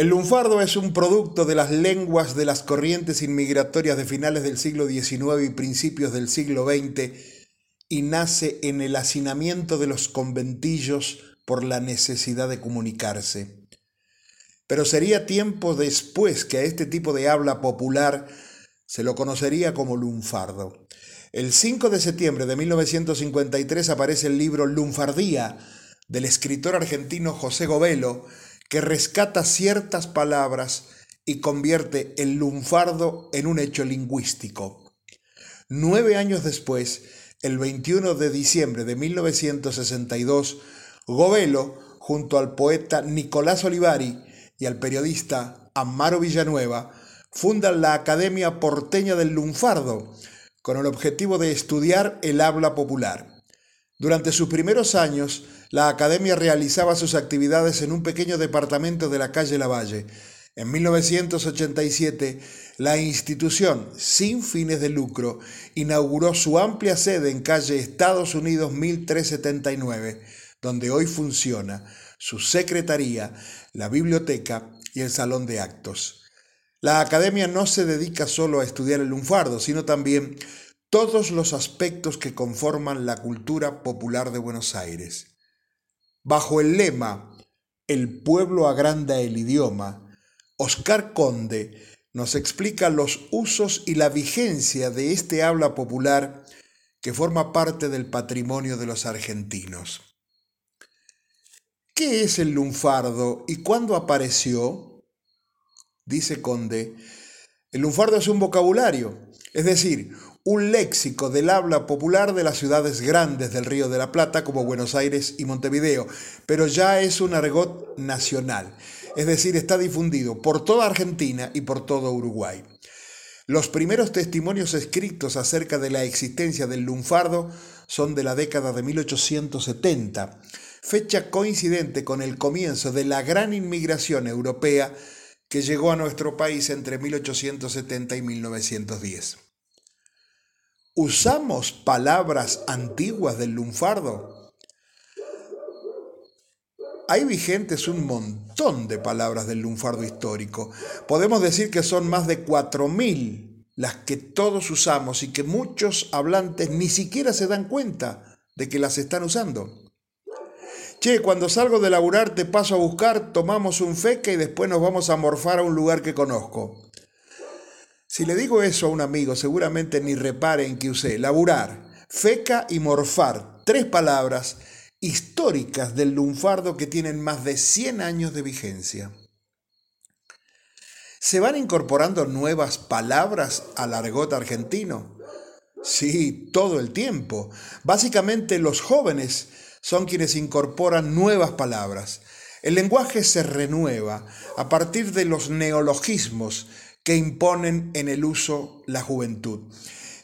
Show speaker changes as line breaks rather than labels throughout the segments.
El lunfardo es un producto de las lenguas de las corrientes inmigratorias de finales del siglo XIX y principios del siglo XX y nace en el hacinamiento de los conventillos por la necesidad de comunicarse. Pero sería tiempo después que a este tipo de habla popular se lo conocería como lunfardo. El 5 de septiembre de 1953 aparece el libro Lunfardía del escritor argentino José Govelo, que rescata ciertas palabras y convierte el lunfardo en un hecho lingüístico. Nueve años después, el 21 de diciembre de 1962, Govelo, junto al poeta Nicolás Olivari y al periodista Amaro Villanueva, fundan la Academia Porteña del Lunfardo, con el objetivo de estudiar el habla popular. Durante sus primeros años, la academia realizaba sus actividades en un pequeño departamento de la calle Lavalle. En 1987, la institución, sin fines de lucro, inauguró su amplia sede en calle Estados Unidos 1379, donde hoy funciona su secretaría, la biblioteca y el salón de actos. La academia no se dedica solo a estudiar el lunfardo, sino también todos los aspectos que conforman la cultura popular de Buenos Aires. Bajo el lema El pueblo agranda el idioma, Oscar Conde nos explica los usos y la vigencia de este habla popular que forma parte del patrimonio de los argentinos. ¿Qué es el lunfardo y cuándo apareció? Dice Conde, el lunfardo es un vocabulario, es decir, un léxico del habla popular de las ciudades grandes del Río de la Plata como Buenos Aires y Montevideo, pero ya es un argot nacional, es decir, está difundido por toda Argentina y por todo Uruguay. Los primeros testimonios escritos acerca de la existencia del lunfardo son de la década de 1870, fecha coincidente con el comienzo de la gran inmigración europea que llegó a nuestro país entre 1870 y 1910. ¿Usamos palabras antiguas del lunfardo? Hay vigentes un montón de palabras del lunfardo histórico. Podemos decir que son más de 4.000 las que todos usamos y que muchos hablantes ni siquiera se dan cuenta de que las están usando. Che, cuando salgo de laburar te paso a buscar, tomamos un feca y después nos vamos a morfar a un lugar que conozco. Si le digo eso a un amigo, seguramente ni repare en que usé laburar, feca y morfar, tres palabras históricas del lunfardo que tienen más de 100 años de vigencia. ¿Se van incorporando nuevas palabras al argot argentino? Sí, todo el tiempo. Básicamente los jóvenes son quienes incorporan nuevas palabras. El lenguaje se renueva a partir de los neologismos que imponen en el uso la juventud.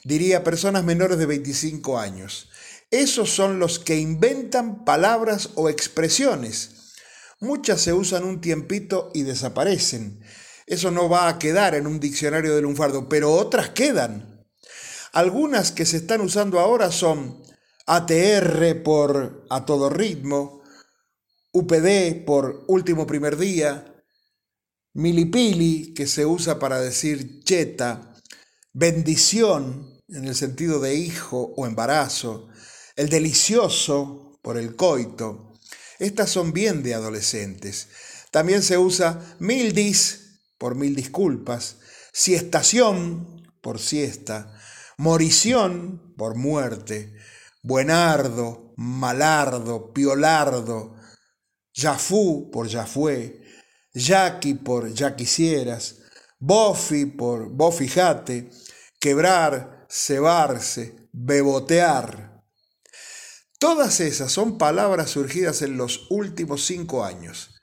Diría personas menores de 25 años. Esos son los que inventan palabras o expresiones. Muchas se usan un tiempito y desaparecen. Eso no va a quedar en un diccionario de lunfardo, pero otras quedan. Algunas que se están usando ahora son ATR por a todo ritmo, UPD por último primer día, milipili, que se usa para decir cheta, bendición en el sentido de hijo o embarazo, el delicioso por el coito. Estas son bien de adolescentes. También se usa mildis por mil disculpas, siestación por siesta, morición por muerte, buenardo, malardo, piolardo, yafú por ya fue, Yaqui por ya quisieras, bofi por bofijate, quebrar, cebarse, bebotear. Todas esas son palabras surgidas en los últimos cinco años.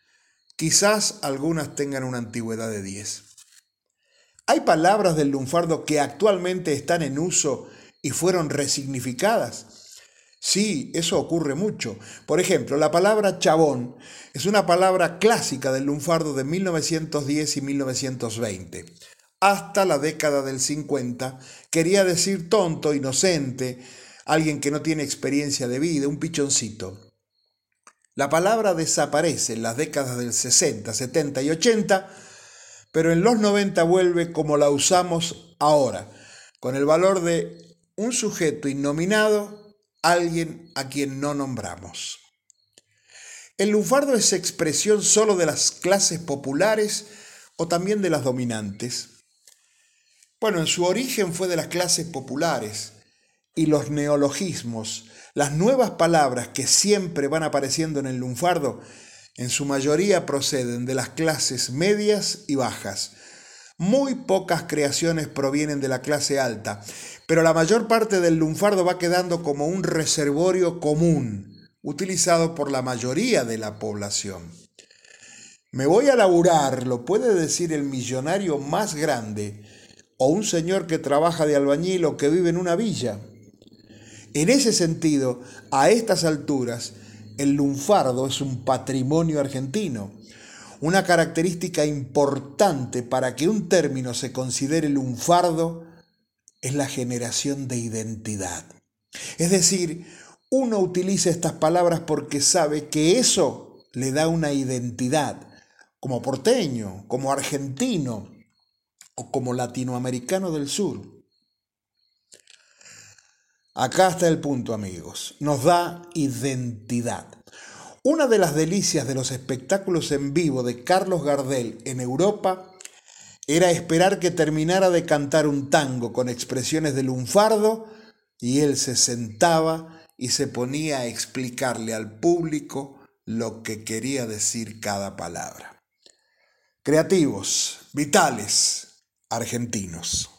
Quizás algunas tengan una antigüedad de diez. Hay palabras del lunfardo que actualmente están en uso y fueron resignificadas. Sí, eso ocurre mucho. Por ejemplo, la palabra chabón es una palabra clásica del lunfardo de 1910 y 1920. Hasta la década del 50 quería decir tonto, inocente, alguien que no tiene experiencia de vida, un pichoncito. La palabra desaparece en las décadas del 60, 70 y 80, pero en los 90 vuelve como la usamos ahora, con el valor de un sujeto innominado, alguien a quien no nombramos. ¿El lunfardo es expresión solo de las clases populares o también de las dominantes? Bueno, en su origen fue de las clases populares y los neologismos, las nuevas palabras que siempre van apareciendo en el lunfardo, en su mayoría proceden de las clases medias y bajas. Muy pocas creaciones provienen de la clase alta, pero la mayor parte del lunfardo va quedando como un reservorio común, utilizado por la mayoría de la población. Me voy a laburar, lo puede decir el millonario más grande, o un señor que trabaja de albañil o que vive en una villa. En ese sentido, a estas alturas, el lunfardo es un patrimonio argentino. Una característica importante para que un término se considere lunfardo es la generación de identidad. Es decir, uno utiliza estas palabras porque sabe que eso le da una identidad, como porteño, como argentino o como latinoamericano del sur. Acá está el punto, amigos. Nos da identidad. Una de las delicias de los espectáculos en vivo de Carlos Gardel en Europa era esperar que terminara de cantar un tango con expresiones de lunfardo y él se sentaba y se ponía a explicarle al público lo que quería decir cada palabra. Creativos, vitales, argentinos.